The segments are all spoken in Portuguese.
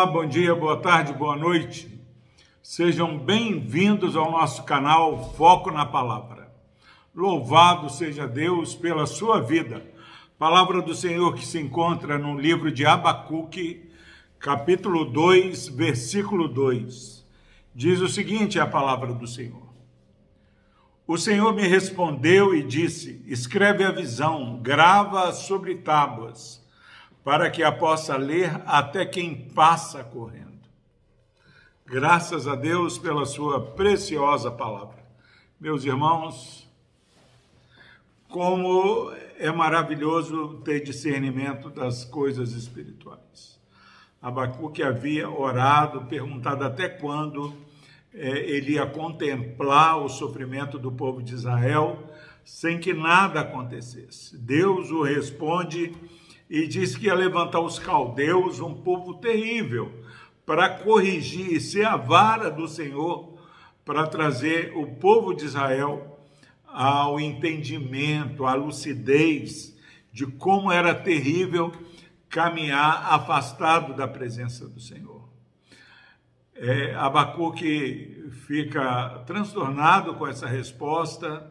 Olá, bom dia, boa tarde, boa noite. Sejam bem-vindos ao nosso canal Foco na Palavra. Louvado seja Deus pela sua vida. Palavra do Senhor que se encontra no livro de Abacuque, capítulo 2, versículo 2. Diz o seguinte: a palavra do Senhor. O Senhor me respondeu e disse: Escreve a visão, grava sobre tábuas para que a possa ler até quem passa correndo. Graças a Deus pela sua preciosa palavra. Meus irmãos, como é maravilhoso ter discernimento das coisas espirituais. Abacuque havia orado, perguntado até quando é, ele ia contemplar o sofrimento do povo de Israel sem que nada acontecesse. Deus o responde e diz que ia levantar os caldeus, um povo terrível, para corrigir e ser a vara do Senhor para trazer o povo de Israel ao entendimento, à lucidez de como era terrível caminhar afastado da presença do Senhor. É, Abacuque fica transtornado com essa resposta,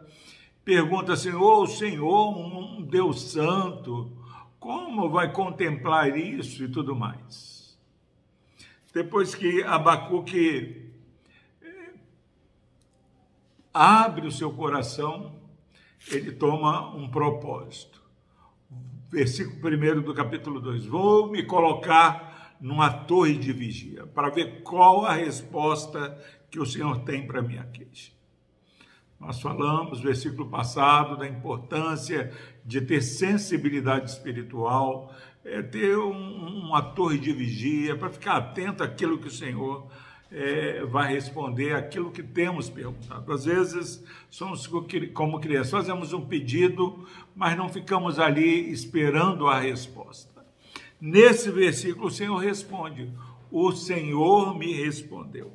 pergunta assim: oh, o Senhor, um Deus santo, como vai contemplar isso e tudo mais? Depois que Abacuque eh, abre o seu coração, ele toma um propósito. Versículo 1 do capítulo 2: Vou me colocar numa torre de vigia para ver qual a resposta que o Senhor tem para minha queixa. Nós falamos, versículo passado, da importância de ter sensibilidade espiritual, é ter um, uma torre de vigia, para ficar atento àquilo que o Senhor é, vai responder, aquilo que temos perguntado. Às vezes, somos como crianças, fazemos um pedido, mas não ficamos ali esperando a resposta. Nesse versículo, o Senhor responde: O Senhor me respondeu.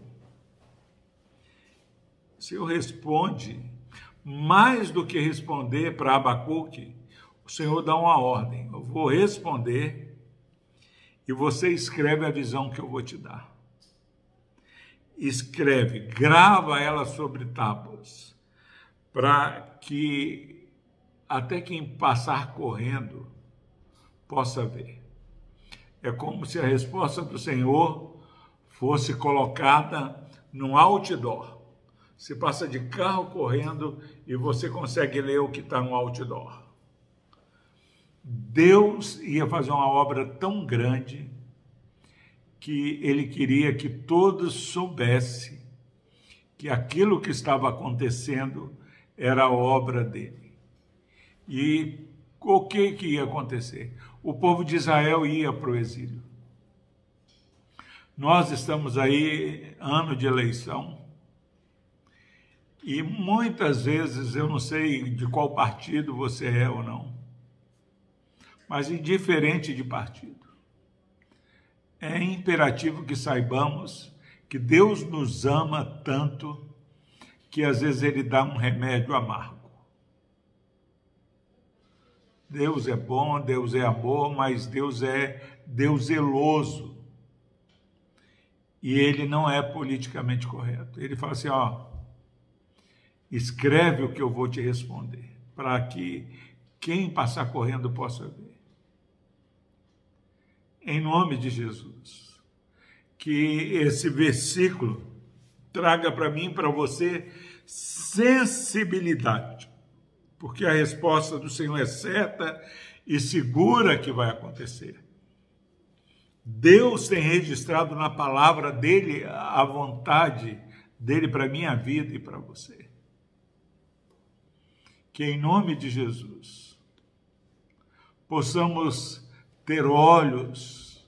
O Senhor responde, mais do que responder para Abacuque, o Senhor dá uma ordem. Eu vou responder e você escreve a visão que eu vou te dar. Escreve, grava ela sobre tábuas, para que até quem passar correndo possa ver. É como se a resposta do Senhor fosse colocada num outdoor. Você passa de carro correndo e você consegue ler o que está no outdoor. Deus ia fazer uma obra tão grande que ele queria que todos soubessem que aquilo que estava acontecendo era obra dele. E o que, que ia acontecer? O povo de Israel ia para o exílio. Nós estamos aí, ano de eleição, e muitas vezes eu não sei de qual partido você é ou não mas indiferente de partido. É imperativo que saibamos que Deus nos ama tanto que às vezes Ele dá um remédio amargo. Deus é bom, Deus é amor, mas Deus é Deus zeloso. E ele não é politicamente correto. Ele fala assim: ó, escreve o que eu vou te responder, para que quem passar correndo possa ver em nome de Jesus. Que esse versículo traga para mim para você sensibilidade, porque a resposta do Senhor é certa e segura que vai acontecer. Deus tem registrado na palavra dele a vontade dele para minha vida e para você. Que em nome de Jesus possamos ter olhos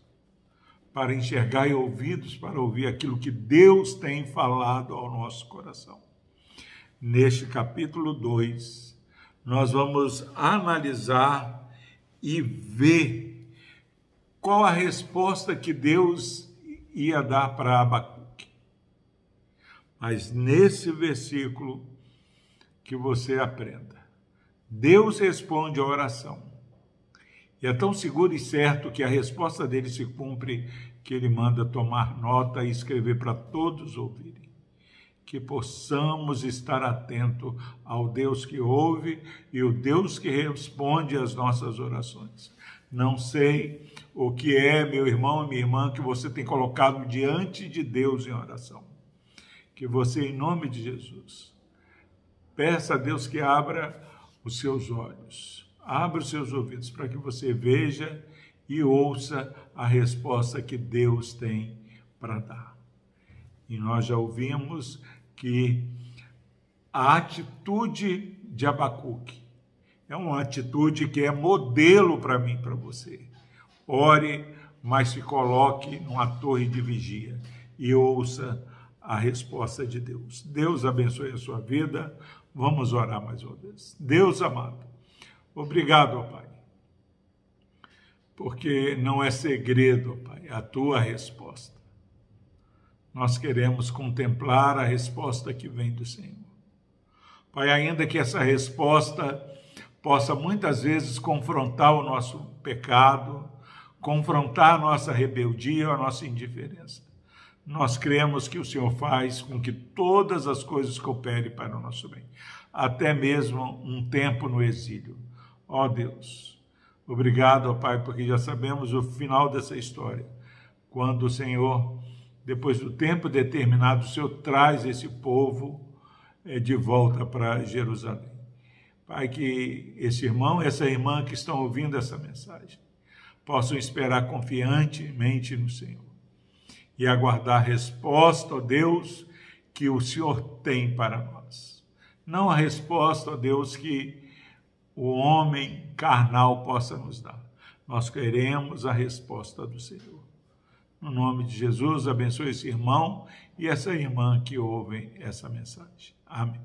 para enxergar e ouvidos para ouvir aquilo que Deus tem falado ao nosso coração. Neste capítulo 2, nós vamos analisar e ver qual a resposta que Deus ia dar para Abacuque. Mas nesse versículo que você aprenda, Deus responde a oração e é tão seguro e certo que a resposta dele se cumpre que ele manda tomar nota e escrever para todos ouvirem. Que possamos estar atento ao Deus que ouve e o Deus que responde às nossas orações. Não sei o que é, meu irmão e minha irmã, que você tem colocado diante de Deus em oração. Que você, em nome de Jesus, peça a Deus que abra os seus olhos, abra os seus ouvidos para que você veja e ouça a resposta que Deus tem para dar. E nós já ouvimos que a atitude de Abacuque é uma atitude que é modelo para mim, para você. Ore, mas se coloque numa torre de vigia e ouça a resposta de Deus. Deus abençoe a sua vida. Vamos orar mais uma vez. Deus amado, obrigado, ó Pai, porque não é segredo, ó Pai, a tua resposta. Nós queremos contemplar a resposta que vem do Senhor. Pai, ainda que essa resposta possa muitas vezes confrontar o nosso pecado, confrontar a nossa rebeldia, a nossa indiferença. Nós cremos que o Senhor faz com que todas as coisas cooperem para o nosso bem, até mesmo um tempo no exílio. Ó Deus, obrigado, ó Pai, porque já sabemos o final dessa história, quando o Senhor, depois do tempo determinado, o Senhor traz esse povo eh, de volta para Jerusalém. Pai, que esse irmão, essa irmã que estão ouvindo essa mensagem, possam esperar confiantemente no Senhor e aguardar a resposta, ó Deus, que o Senhor tem para nós. Não a resposta, ó Deus, que o homem carnal possa nos dar. Nós queremos a resposta do Senhor. No nome de Jesus, abençoe esse irmão e essa irmã que ouvem essa mensagem. Amém.